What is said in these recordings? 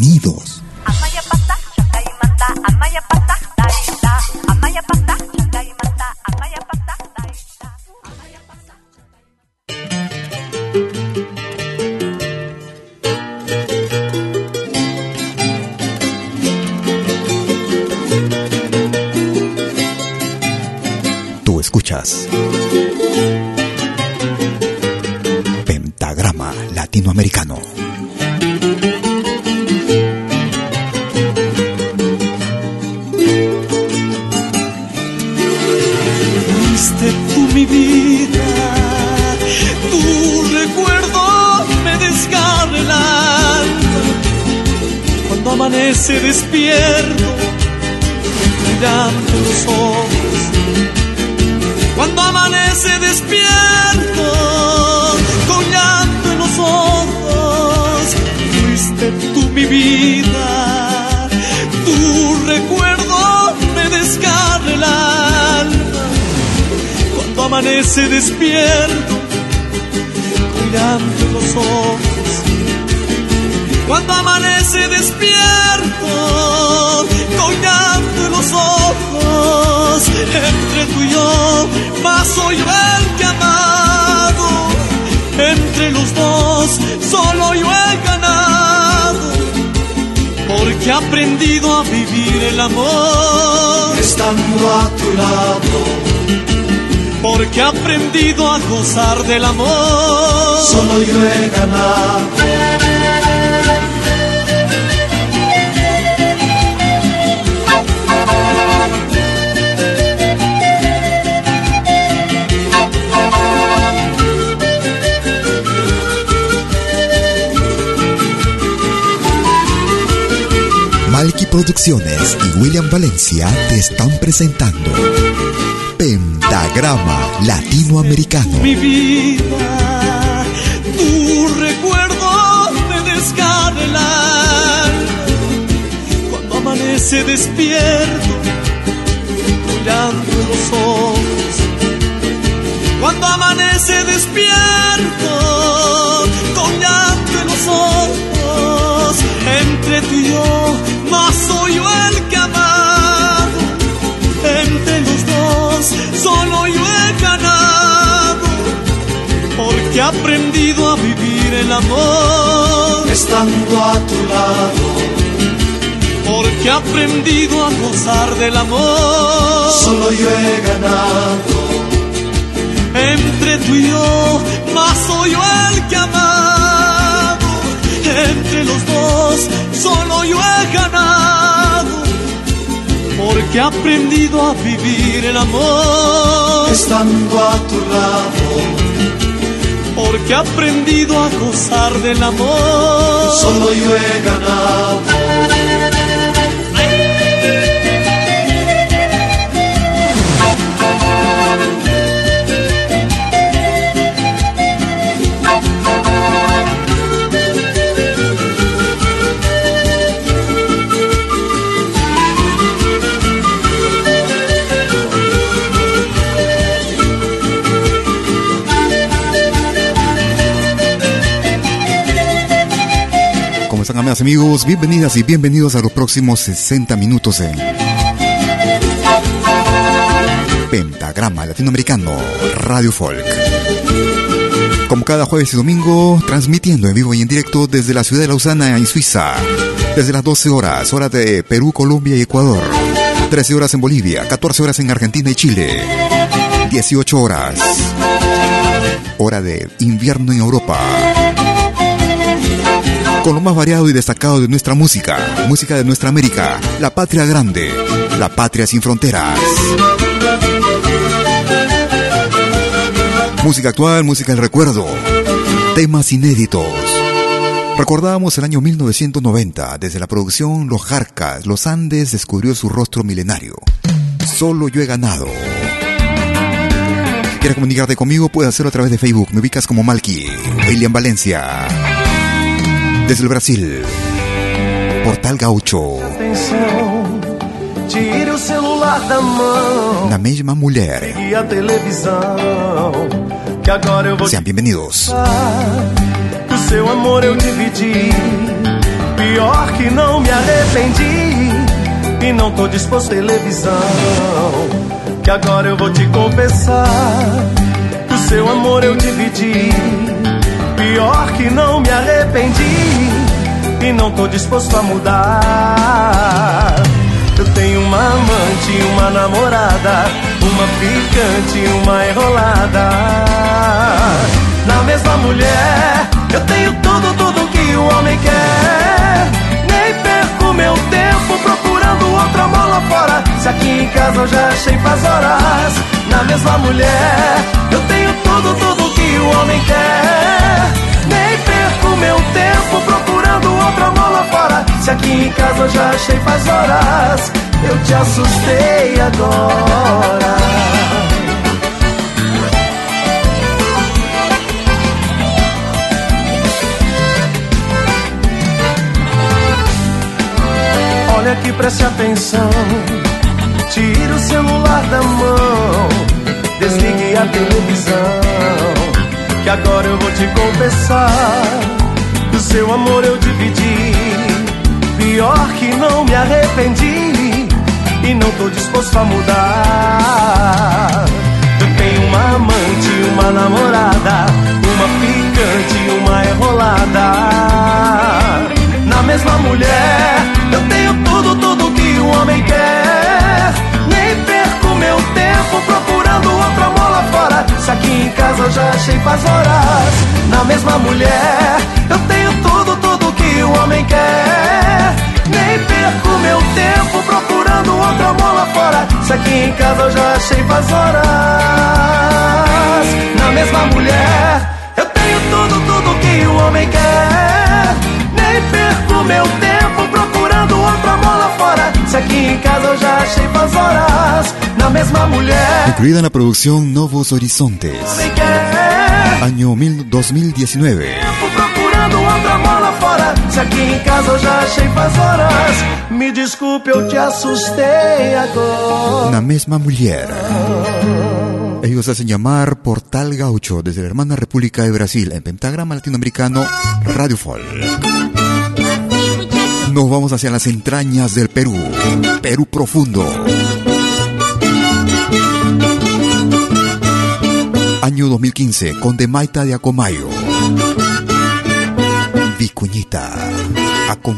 Bienvenidos. Tú escuchas Pentagrama Latinoamericano. Mi vida, tu recuerdo me desgarra el alma. Cuando amanece despierto, mirando los ojos. Cuando amanece despierto, con llanto en los ojos, fuiste tú mi vida, amanece despierto, mirando los ojos. Cuando amanece despierto, colgando los ojos, entre tú y yo, más yo el que amado. Entre los dos, solo yo he ganado, porque he aprendido a vivir el amor. Estando a tu lado porque he aprendido a gozar del amor. Solo yo he ganado. Malky Producciones y William Valencia te están presentando Pentagrama Latinoamericano. Mi vida, tu recuerdo me desgarra el alma. Cuando amanece despierto, mirando los ojos. Cuando amanece despierto, el amor. Estando a tu lado. Porque he aprendido a gozar del amor. Solo yo he ganado. Entre tú y yo, más soy yo el que amado. Entre los dos, solo yo he ganado. Porque he aprendido a vivir el amor. Estando a tu lado. Porque he aprendido a gozar del amor. Solo yo he ganado. Amigos? Bienvenidas y bienvenidos a los próximos 60 minutos en Pentagrama Latinoamericano Radio Folk. Como cada jueves y domingo, transmitiendo en vivo y en directo desde la ciudad de Lausana, en Suiza, desde las 12 horas, hora de Perú, Colombia y Ecuador, 13 horas en Bolivia, 14 horas en Argentina y Chile, 18 horas, hora de invierno en Europa con lo más variado y destacado de nuestra música, música de nuestra América, la patria grande, la patria sin fronteras. Música actual, música del recuerdo, temas inéditos. Recordábamos el año 1990, desde la producción Los Jarcas, Los Andes descubrió su rostro milenario. Solo yo he ganado. ¿Quieres comunicarte conmigo? Puedes hacerlo a través de Facebook. Me ubicas como Malky, William Valencia desde el Brasil. Portal Gaucho. Atenção, tire o celular da mão. Na mesma mulher. E a televisão. Que agora eu vou Sean bienvenidos. Que o seu amor eu dividi. Pior que não me arrependi. E não tô disposto televisão. Que agora eu vou te confessar. O seu amor eu dividi. Pior que não me arrependi e não tô disposto a mudar. Eu tenho uma amante, uma namorada, uma picante, uma enrolada. Na mesma mulher, eu tenho tudo, tudo que o homem quer. Nem perco meu tempo procurando outra mola fora. Se aqui em casa eu já achei faz horas. Na mesma mulher, eu tenho tudo, tudo o homem quer. Nem perco meu tempo procurando outra mola fora. Se aqui em casa eu já achei faz horas. Eu te assustei agora. Olha aqui, preste atenção. Tire o celular da mão. Desligue a televisão. Que agora eu vou te confessar. Que o seu amor eu dividi. Pior que não me arrependi. E não tô disposto a mudar. Eu tenho uma amante, uma namorada. Uma picante, uma enrolada. Na mesma mulher, eu já achei faz horas. Na mesma mulher, eu tenho tudo, tudo que o homem quer. Nem perco meu tempo procurando outra mola fora. Se aqui em casa eu já achei faz horas. Na mesma mulher, eu tenho tudo, tudo que o homem quer. Nem perco meu tempo procurando outra mola fora. Se aqui em casa eu já achei faz horas. Na mesma mulher, Incluida en la producción Novos Horizontes, año mil- 2019. Tempo procurando outra mola fora. Se aqui em casa eu já achei faz horas. Me desculpe, eu te assustei agora. La misma mujer. Ellos hacen llamar Portal Gaucho desde la hermana República de Brasil en pentagrama latinoamericano Radio Folk. Nos vamos hacia las entrañas del Perú, Perú profundo. Año 2015, con Demaita de Acomayo. Vicuñita. Acom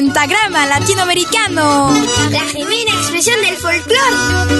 pentagrama latinoamericano. La genuina expresión del folclore.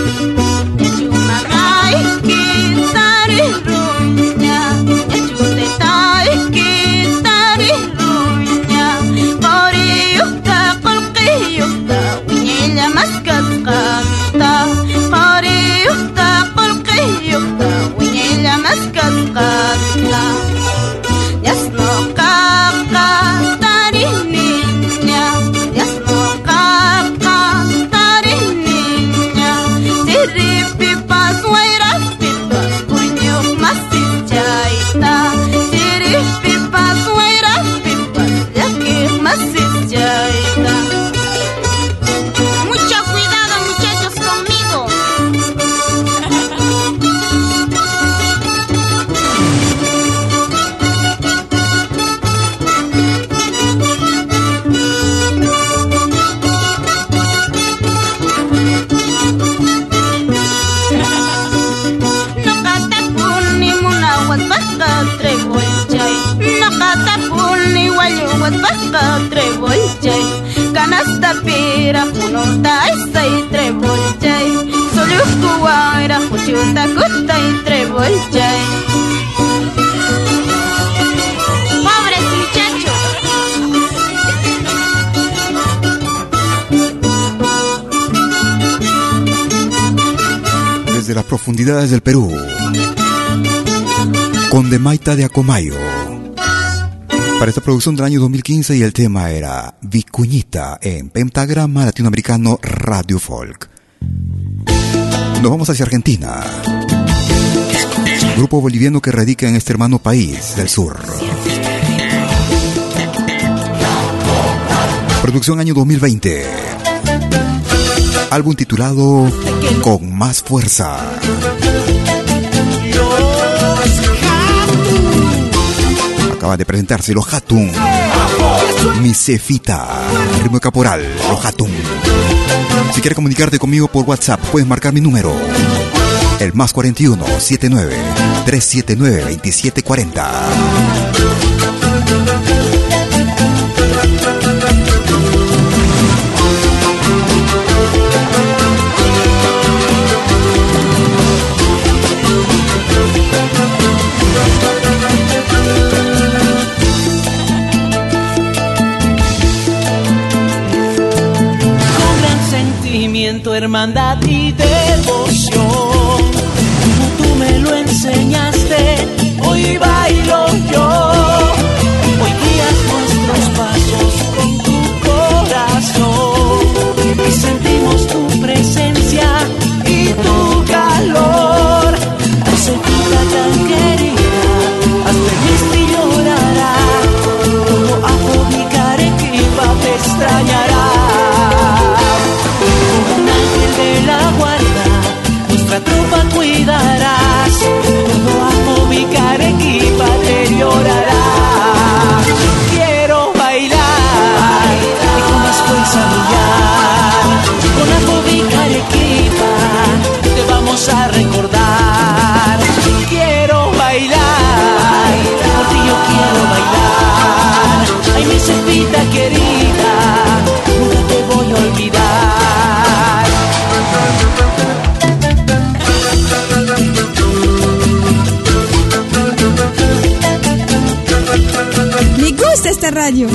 Desde las profundidades del Perú, con Demaita de Acomayo. Para esta producción del año 2015 y el tema era Vicuñita en Pentagrama Latinoamericano Radio Folk. Nos vamos hacia Argentina. Grupo boliviano que radica en este hermano país del sur. Producción año 2020. Álbum titulado Con más fuerza. Acaba de presentarse los Hatun. Mi Cefita. Ritmo caporal, los Hatun. Si quieres comunicarte conmigo por WhatsApp, puedes marcar mi número. El más 41 79 379 2740. Hermandad y devoción. Como tú me lo enseñaste, hoy bailo yo. Hoy guías nuestros pasos con tu corazón. Y sentimos tu presencia mi cepita querida, nunca te voy a olvidar. esta radio.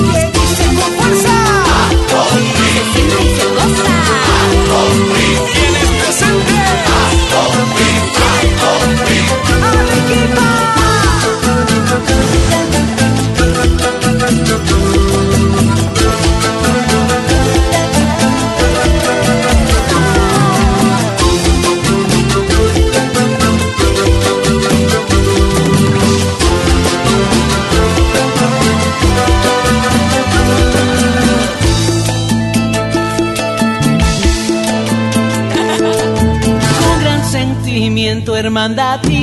Hermandad y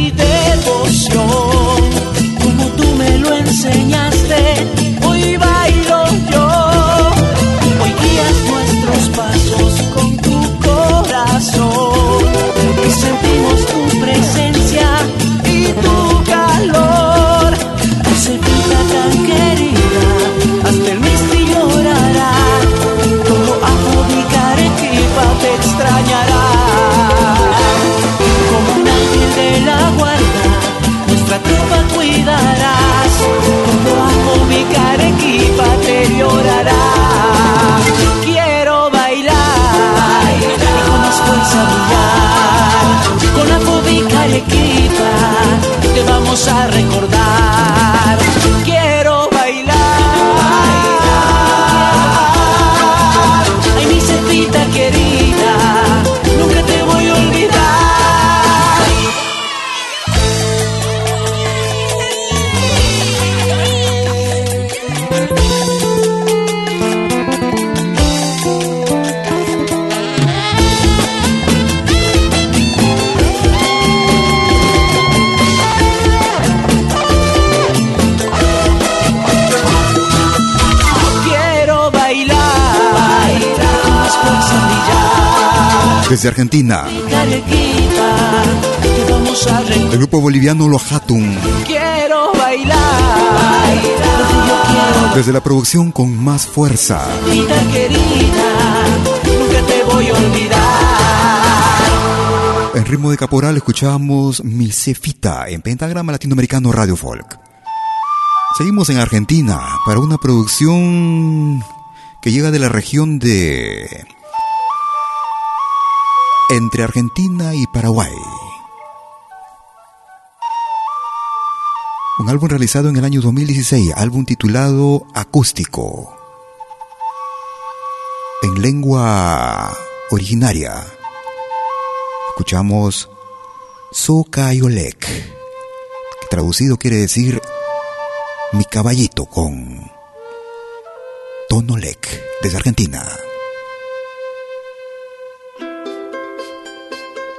Desde Argentina, el grupo boliviano Los Hatun. Quiero bailar, Desde la producción con más fuerza. En ritmo de caporal escuchamos Mi Cefita en Pentagrama Latinoamericano Radio Folk. Seguimos en Argentina para una producción que llega de la región de... entre Argentina y Paraguay. Un álbum realizado en el año 2016, álbum titulado Acústico. En lengua originaria. Escuchamos Sokayolek, que traducido quiere decir mi caballito con Tonolek desde Argentina.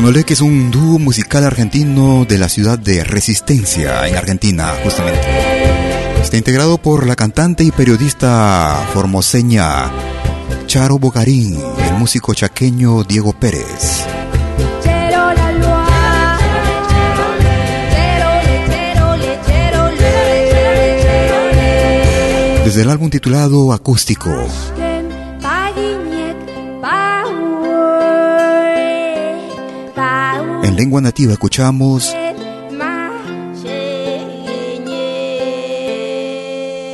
Tonolec es un dúo musical argentino de la ciudad de Resistencia, en Argentina, justamente. Está integrado por la cantante y periodista formoseña Charo Bogarín y el músico chaqueño Diego Pérez. Desde el álbum titulado Acústico, lengua nativa escuchamos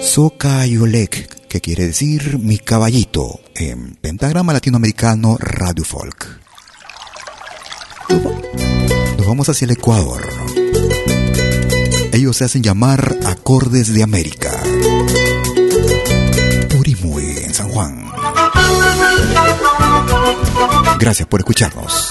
Soka Yolek, que quiere decir mi caballito, en pentagrama latinoamericano Radio Folk. Nos vamos hacia el Ecuador. Ellos se hacen llamar acordes de América. Purimuy en San Juan. Gracias por escucharnos.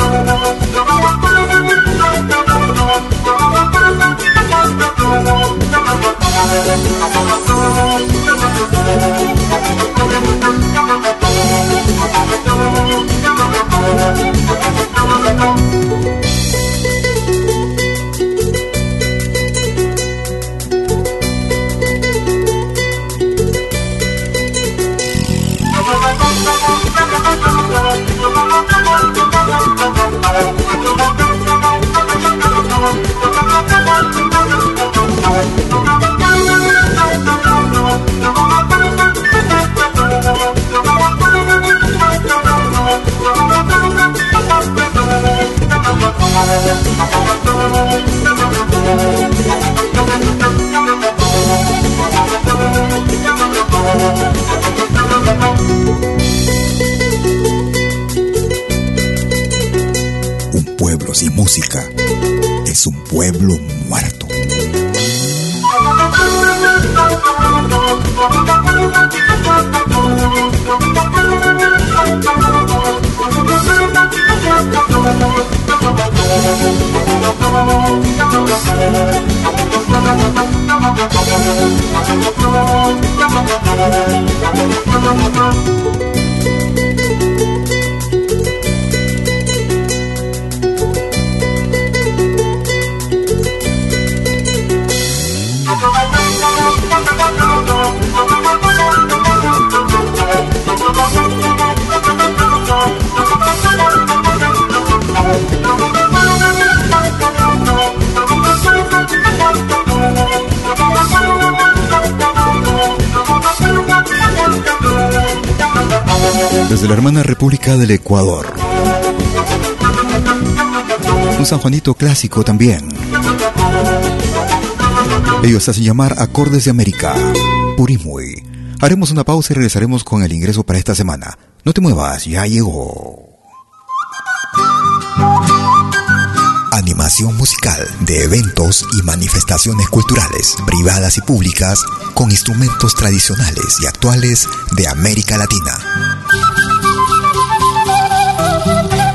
Música Desde la hermana República del Ecuador. Un San Juanito clásico también. Ellos hacen llamar Acordes de América. Purimuy. Haremos una pausa y regresaremos con el ingreso para esta semana. No te muevas, ya llegó. Animación musical de eventos y manifestaciones culturales, privadas y públicas, con instrumentos tradicionales y actuales de América Latina.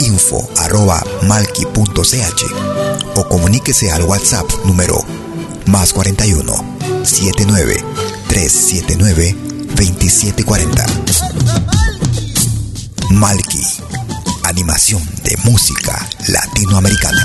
info.malki.ch o comuníquese al WhatsApp número más 41 79 379 2740. Malki, animación de música latinoamericana.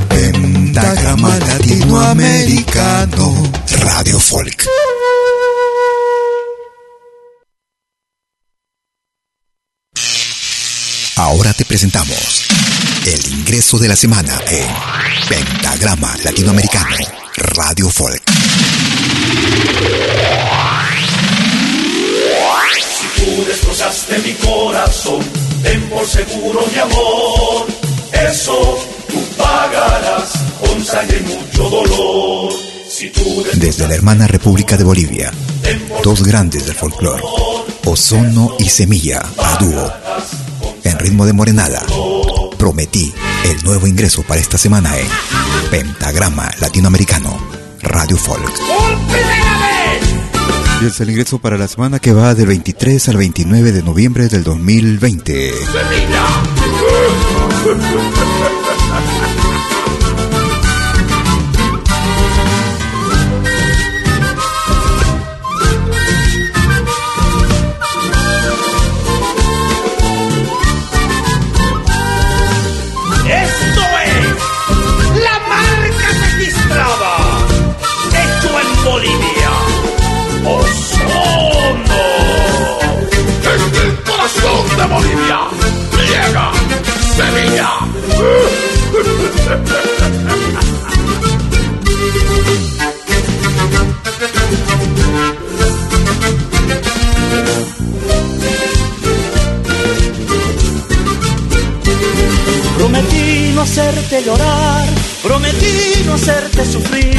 Pentagrama Latinoamericano Radio Folk. Ahora te presentamos el ingreso de la semana en Pentagrama Latinoamericano Radio Folk. Tú destrozaste mi corazón, ten por seguro mi amor. Eso tú pagarás con sangre y mucho dolor. Si tú Desde la hermana República de Bolivia, dos grandes del folclore, Ozono y Semilla, a dúo, en ritmo de morenada. Prometí el nuevo ingreso para esta semana en Pentagrama Latinoamericano Radio Folk. Y es el ingreso para la semana que va del 23 al 29 de noviembre del 2020. Esto Prometí no hacerte llorar, prometí no hacerte sufrir,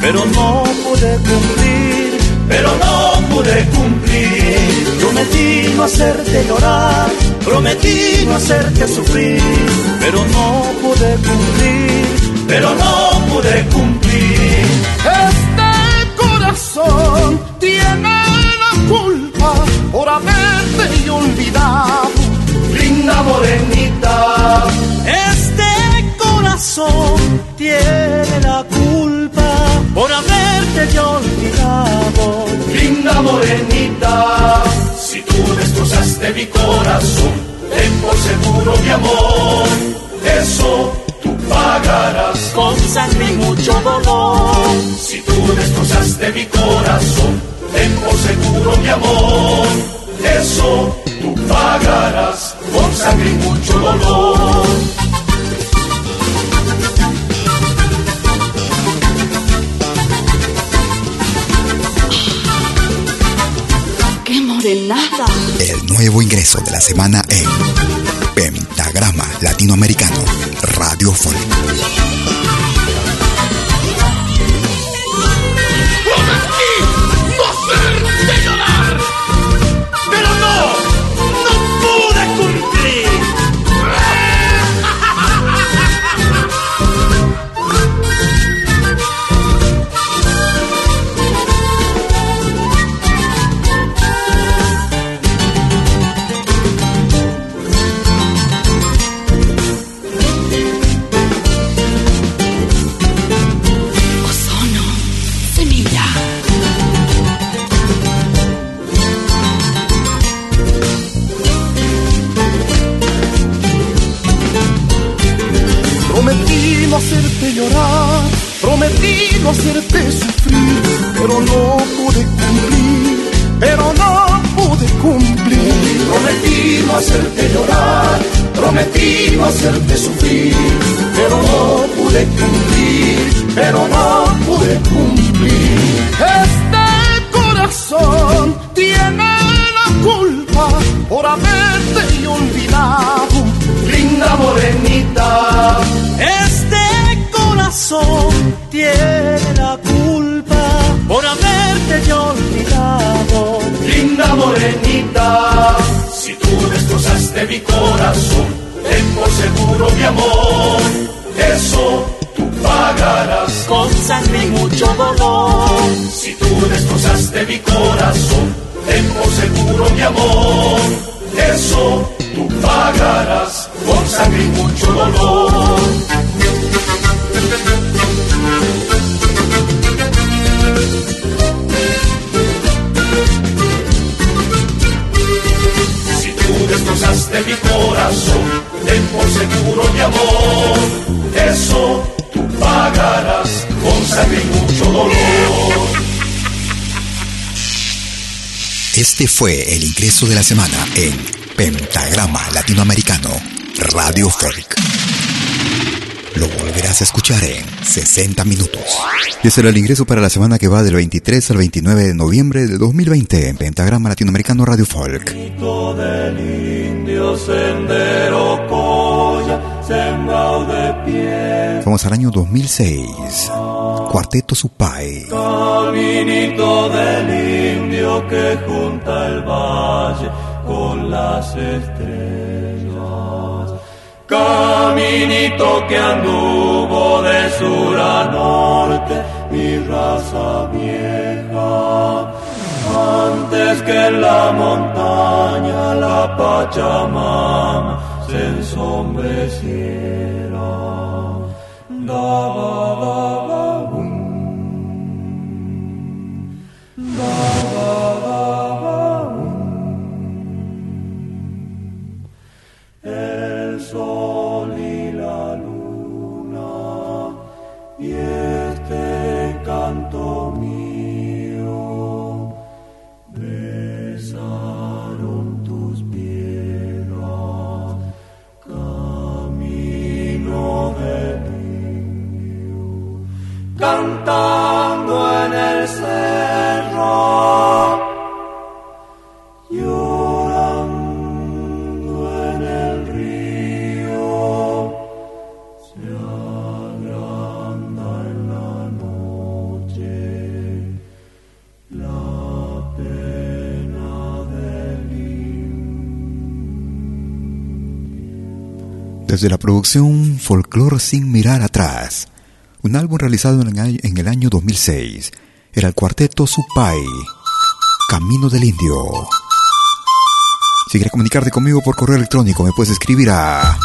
pero no pude cumplir, pero no pude cumplir. Prometí no hacerte llorar, prometí no hacerte sufrir, pero no pude cumplir, pero no pude cumplir. Este corazón tiene la culpa por haberte olvidado. Linda morenita, este corazón tiene la culpa Linda morenita, si tú destrozaste mi corazón, ten por seguro mi amor, eso tú pagarás. Con sangre y mucho dolor. Si tú destrozaste mi corazón, ten por seguro mi amor, eso tú pagarás. Con sangre y mucho dolor. El nuevo ingreso de la semana en Pentagrama Latinoamericano Radio Folk. Prometí no hacerte sufrir, pero no pude cumplir, pero no pude cumplir. Prometí no hacerte llorar, prometí no hacerte sufrir, pero no pude cumplir, pero no pude cumplir. Este corazón tiene la culpa por haberte olvidado. linda morenita, Este corazón tiene la culpa por haberte olvidado. linda morenita. Si tú destrozaste mi corazón, ten por seguro mi amor, eso tú pagarás. Con sangre y mucho dolor. Si tú destrozaste mi corazón, ten por seguro mi amor, eso tú pagarás con sangre y mucho dolor. Si tú destrozaste mi corazón, ten por seguro mi amor, eso tú pagarás con sangre y mucho dolor. Este fue el ingreso de la semana en Pentagrama Latinoamericano Radio Folk. Lo volverás a escuchar en 60 minutos. Y ese era el ingreso para la semana que va del 23 al 29 de noviembre de 2020 en Pentagrama Latinoamericano Radio Folk. del indio sendero sembrado de pie. Vamos al año 2006. Cuarteto Supay. Caminito del indio que junta el valle con las estrellas. Caminito que anduvo de sur a norte, mi raza vieja. Antes que en la montaña la Pachamama se ensombreciera. Desde la producción Folklore sin mirar atrás, un álbum realizado en el año 2006, era el cuarteto Supai, Camino del Indio. Si quieres comunicarte conmigo por correo electrónico, me puedes escribir a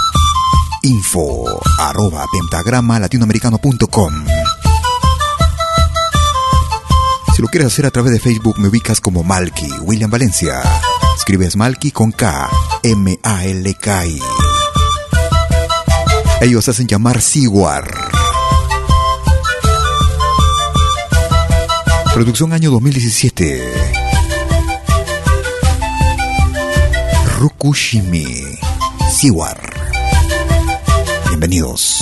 info arroba pentagrama latinoamericano.com. Si lo quieres hacer a través de Facebook, me ubicas como Malky William Valencia. Escribes Malky con K, M-A-L-K-I. Ellos hacen llamar Siguar. Producción año 2017. Rukushimi. Siwar. Bienvenidos.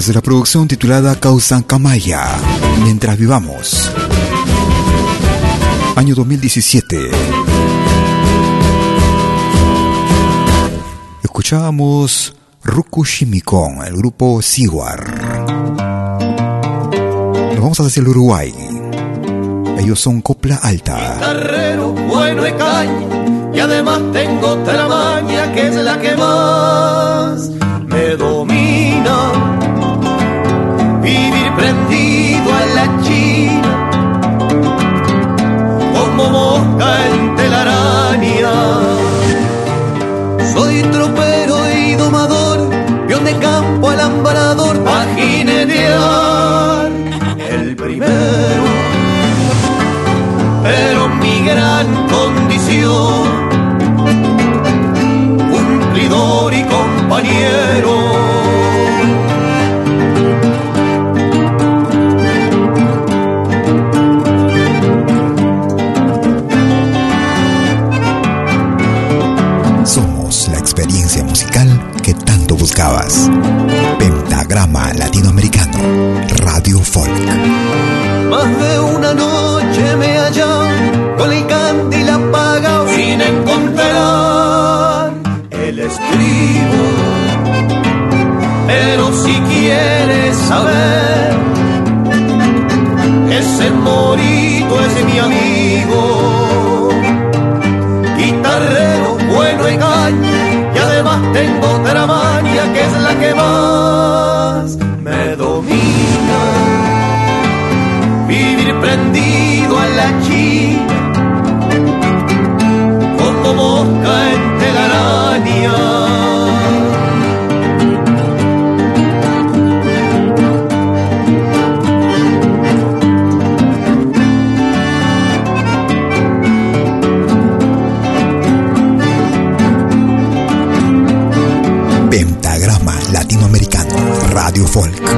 Desde la producción titulada Causan Camaya, Mientras Vivamos. Año 2017. Escuchábamos Rukushimikon, el grupo Siguar. Nos vamos hacia el Uruguay. Ellos son copla alta. Bueno y caña, y además tengo otra maña que es la que más prendido a la china, como mosca en telaraña. Si quieres saber, ese morito es mi amigo. Folk.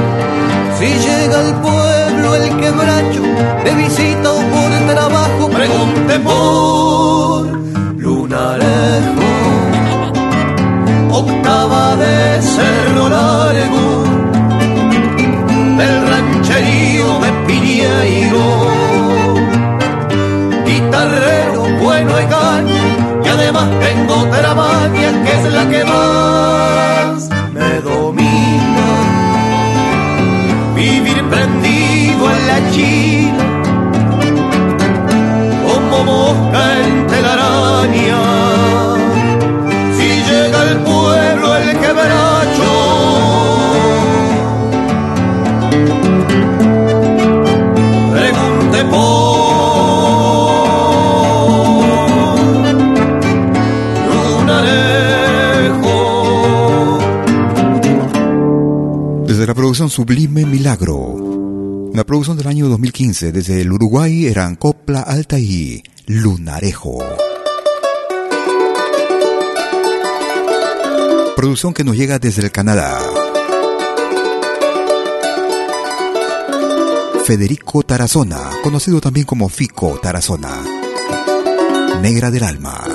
Producción Sublime Milagro. Una producción del año 2015. Desde el Uruguay eran Copla Alta y Lunarejo. Producción que nos llega desde el Canadá. Federico Tarazona, conocido también como Fico Tarazona. Negra del Alma.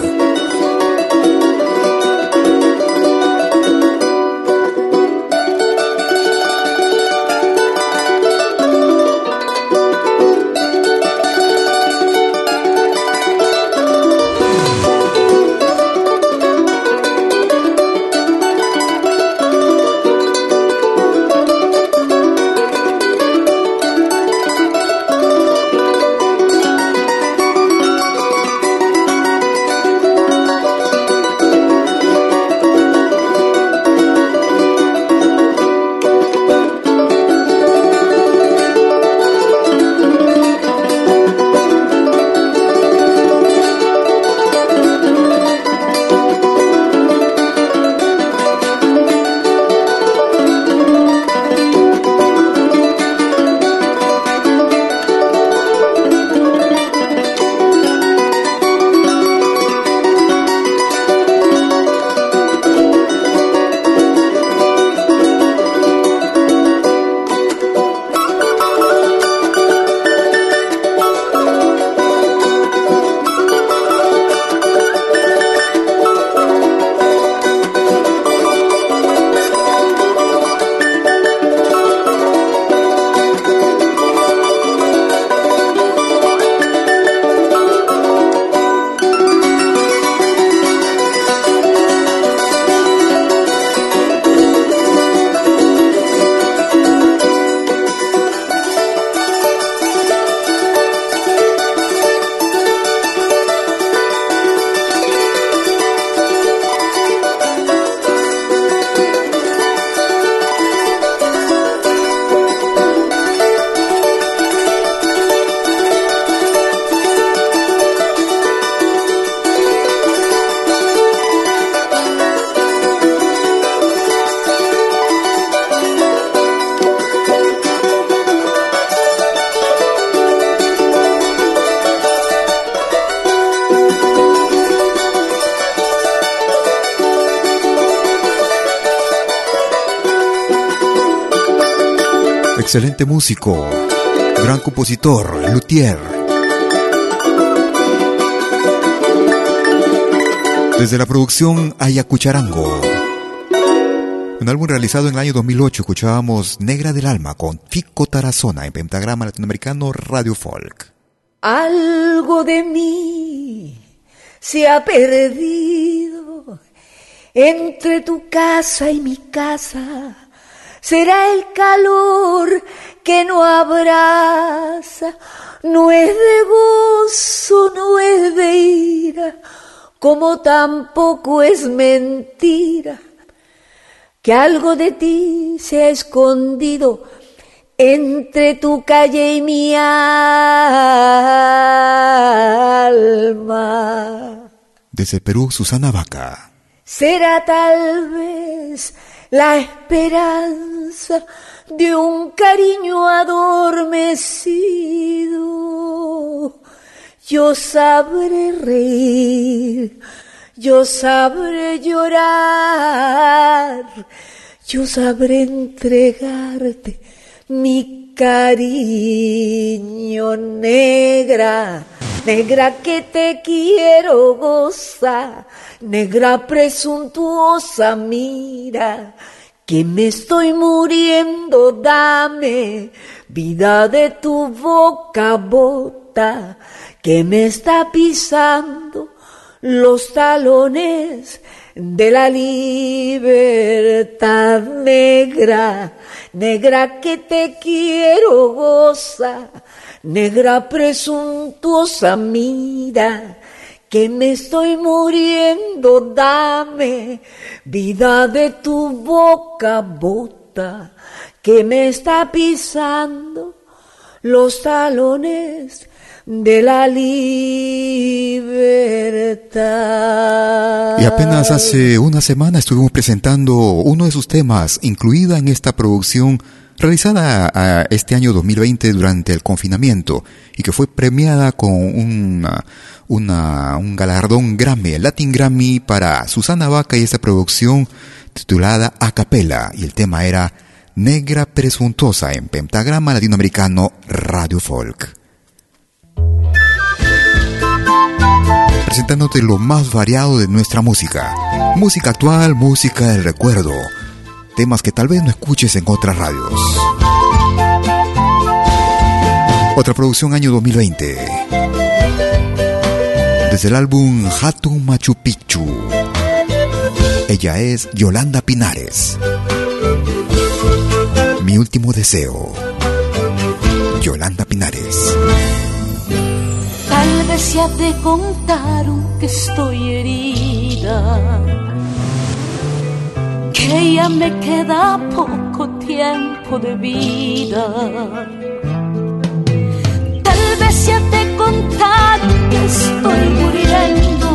Excelente músico, gran compositor, luthier. Desde la producción Ayacucharango. Un álbum realizado en el año 2008 escuchábamos Negra del Alma con Fico Tarazona en Pentagrama Latinoamericano Radio Folk. Algo de mí se ha perdido entre tu casa y mi casa. Será el calor que no abraza, no es de gozo, no es de ira, como tampoco es mentira que algo de ti se ha escondido entre tu calle y mi alma. Desde Perú, Susana Vaca. Será tal vez la esperanza de un cariño adormecido. Yo sabré reír, yo sabré llorar, yo sabré entregarte mi cariño negra, negra que te quiero gozar, negra presuntuosa, mira, que me estoy muriendo, dame vida de tu boca bota, que me está pisando los talones de la libertad. Negra, negra que te quiero goza, negra presuntuosa mira, que me estoy muriendo, dame vida de tu boca bota, que me está pisando los talones de la libertad. Y apenas hace una semana estuvimos presentando uno de sus temas, incluida en esta producción realizada este año 2020 durante el confinamiento y que fue premiada con una, una, un galardón Grammy, el Latin Grammy para Susana Vaca y esta producción titulada A Capella y el tema era Negra Presuntuosa en Pentagrama Latinoamericano Radio Folk. presentándote lo más variado de nuestra música. Música actual, música del recuerdo. Temas que tal vez no escuches en otras radios. Otra producción año 2020. Desde el álbum Hatun Machu Picchu. Ella es Yolanda Pinares. Mi último deseo. Yolanda Pinares. Tal vez ya te contaron que estoy herida, que ya me queda poco tiempo de vida. Tal vez ya te contaron que estoy muriendo,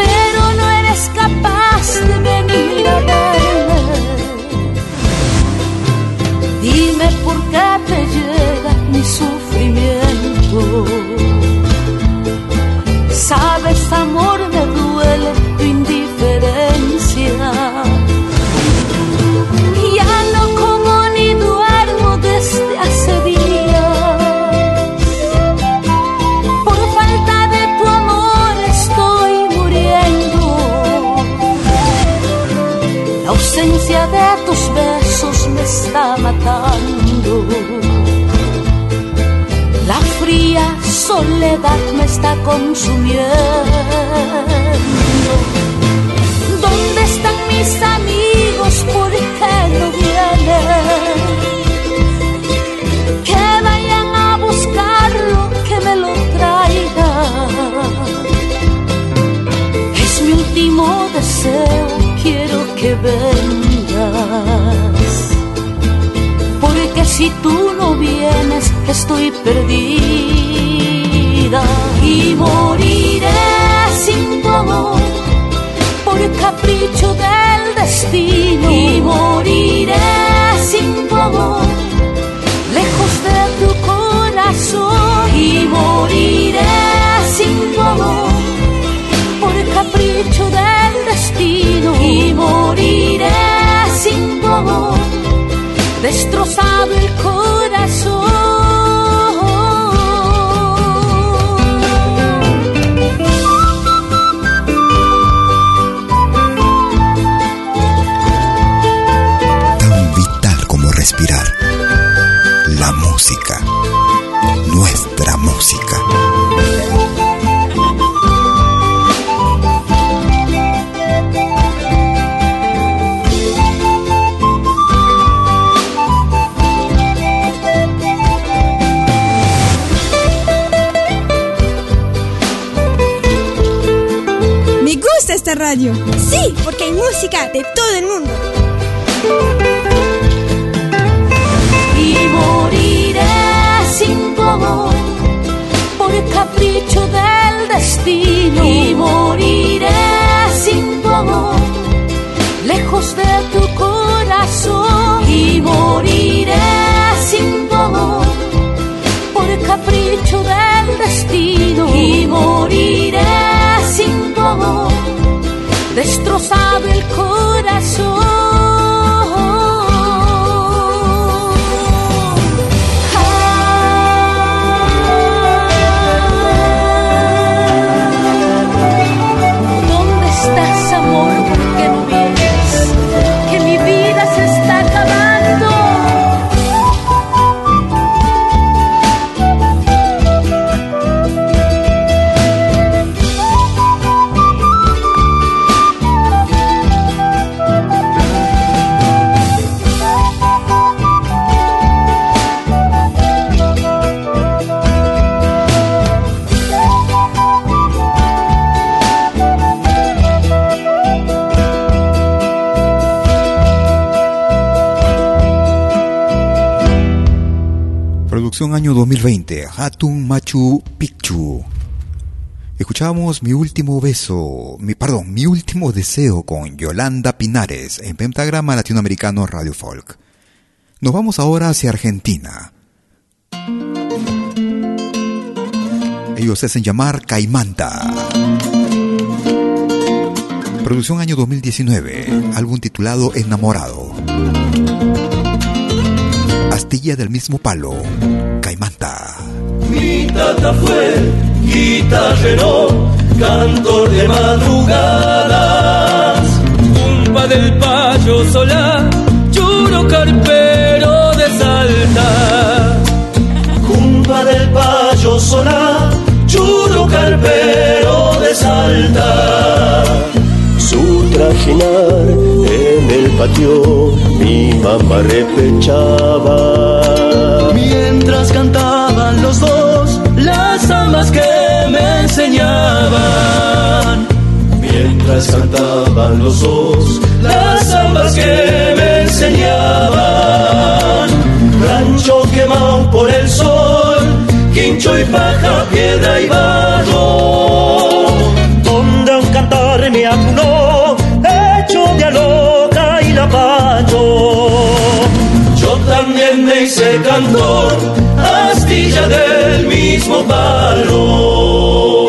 pero no eres capaz de venir a verme. Dime por qué te llega mi Sabes, amor, matando soledad me está consumiendo. ¿Dónde están mis amigos? ¿Por si tú no vienes, estoy perdida y moriré sin tu amor por capricho del destino. Y moriré sin tu amor lejos de tu corazón. Y moriré sin tu amor por capricho del destino. Y moriré sin tu amor destrozado el corazón radio. Sí, porque hay música de todo el mundo. capricho del destino y moriré sin tu amor, lejos de tu corazón y moriré sin tu amor, por capricho del destino y moriré sin tu amor, corazón 2020, Hatun Machu Picchu. Escuchamos Mi Último Beso, mi, perdón, Mi Último Deseo con Yolanda Pinares en Pentagrama Latinoamericano Radio Folk. Nos vamos ahora hacia Argentina. Ellos se hacen llamar Caimanta. Producción año 2019, álbum titulado Enamorado. Astilla del mismo palo, Caimanta. Mi tata fue guitarrero, cantor de madrugadas, cumpa del payo solar, churo carpero de salta. Cumpa del payo solar, churo carpero de salta. Su trajinar en el patio mi mamá repechaba. Mientras cantaban los dos las zambas que me enseñaban. Mientras cantaban los dos las zambas que me enseñaban. Rancho quemado por el sol, quincho y paja, piedra y barro. Donde un cantar me acunó, hice cantor, astilla del mismo palo.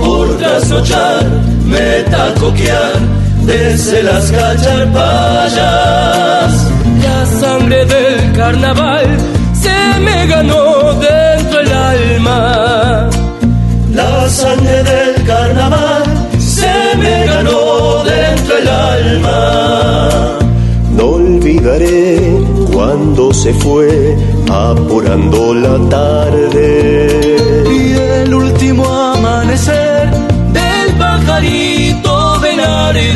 Por trasnochar, me tacoquear desde las cacharpayas. La sangre del carnaval me ganó dentro el alma. La sangre del carnaval se me ganó dentro el alma. No olvidaré cuando se fue apurando la tarde. Y el último amanecer del pajarito Benarde.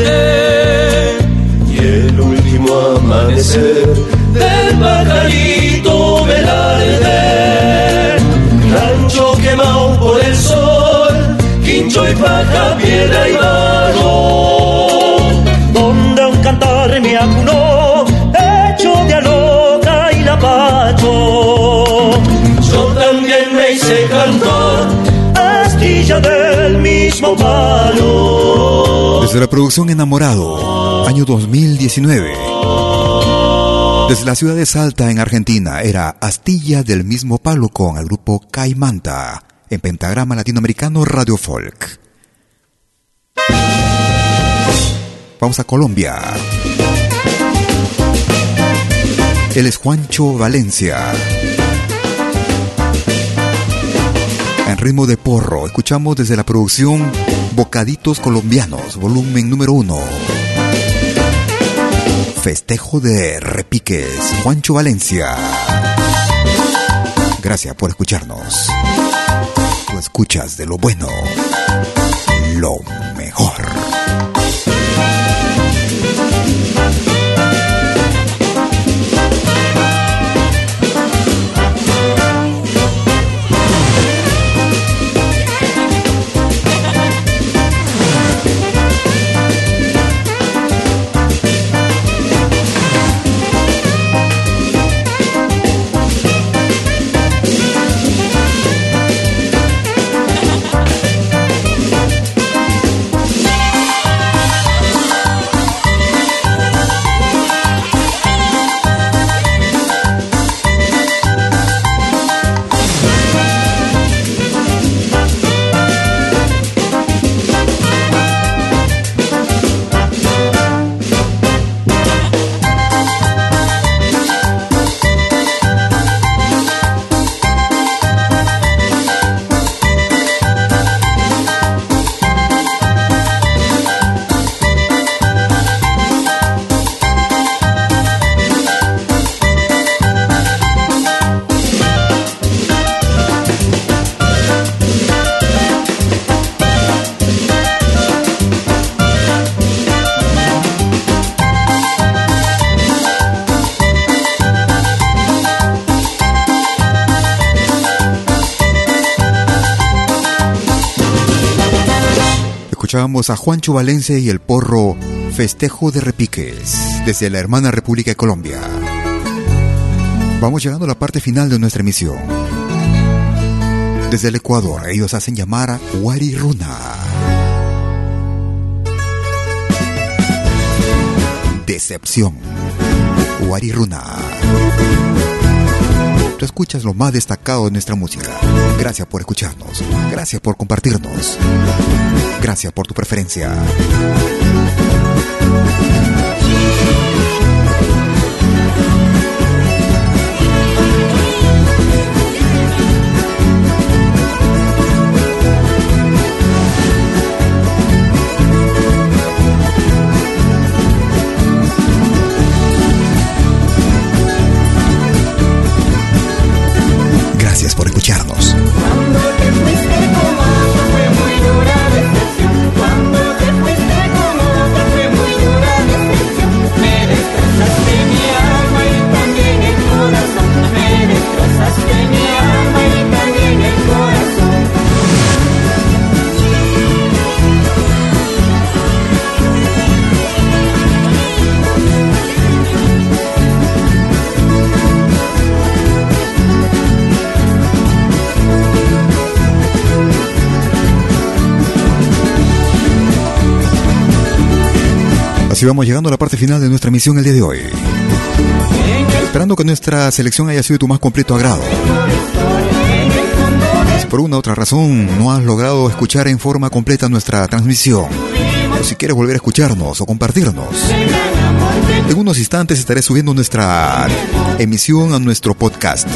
Y el último amanecer del pajarito y barro. Donde un cantar me acunó, hecho de loca y la pacho. Yo también me hice cantor, astilla del mismo palo. Desde la producción Enamorado, año 2019. Desde la ciudad de Salta, en Argentina, era Astilla del mismo palo con el grupo Caimanta, en Pentagrama Latinoamericano Radio Folk. Vamos a Colombia. Él es Juancho Valencia. En ritmo de porro, escuchamos desde la producción Bocaditos Colombianos, volumen número uno. Festejo de Repiques, Juancho Valencia. Gracias por escucharnos. Tú escuchas de lo bueno, lo mejor. Escuchábamos a Juancho Valencia y el porro Festejo de Repiques desde la hermana República de Colombia. Vamos llegando a la parte final de nuestra emisión. Desde el Ecuador, ellos hacen llamar a Runa. Decepción. Runa. Escuchas lo más destacado de nuestra música. Gracias por escucharnos. Gracias por compartirnos. Gracias por tu preferencia. Así vamos llegando a la parte final de nuestra emisión el día de hoy. Esperando que nuestra selección haya sido tu más completo agrado. Si por una u otra razón no has logrado escuchar en forma completa nuestra transmisión, o si quieres volver a escucharnos o compartirnos, en unos instantes estaré subiendo nuestra emisión a nuestro podcast,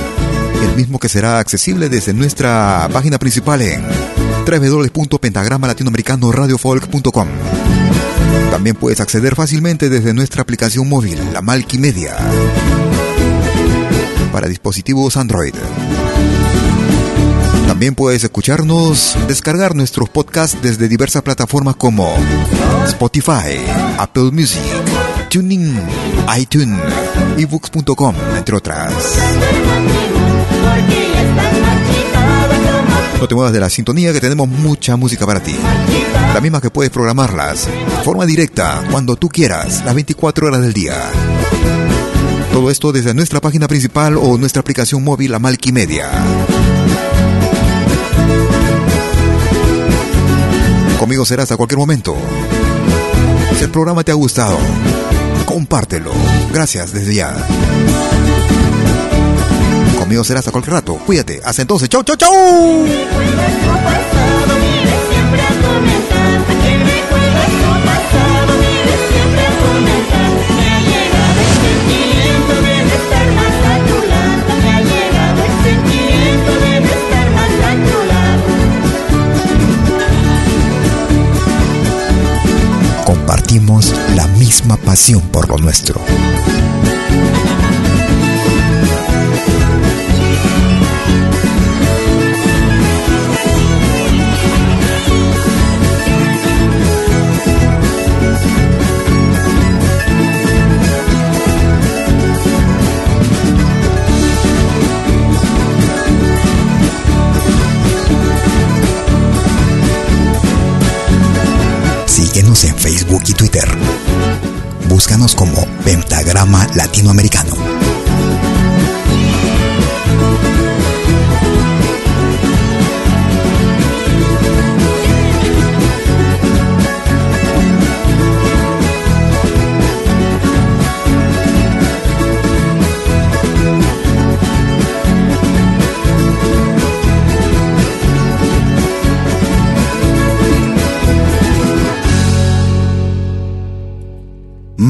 el mismo que será accesible desde nuestra página principal en www.pentagramalatinoamericanoradiofolk.com. También puedes acceder fácilmente desde nuestra aplicación móvil, la Media, para dispositivos Android. También puedes escucharnos, descargar nuestros podcasts desde diversas plataformas como Spotify, Apple Music, Tuning, iTunes, ebooks.com, entre otras. No te muevas de la sintonía que tenemos mucha música para ti. La misma que puedes programarlas de forma directa cuando tú quieras, las 24 horas del día. Todo esto desde nuestra página principal o nuestra aplicación móvil la Media. Conmigo serás a cualquier momento. Si el programa te ha gustado, compártelo. Gracias desde ya. Conmigo serás a cualquier rato. Cuídate. Hasta entonces. Chau, chau, chau. Compartimos la misma pasión por lo nuestro. En Facebook y Twitter. Búscanos como Pentagrama Latinoamericano.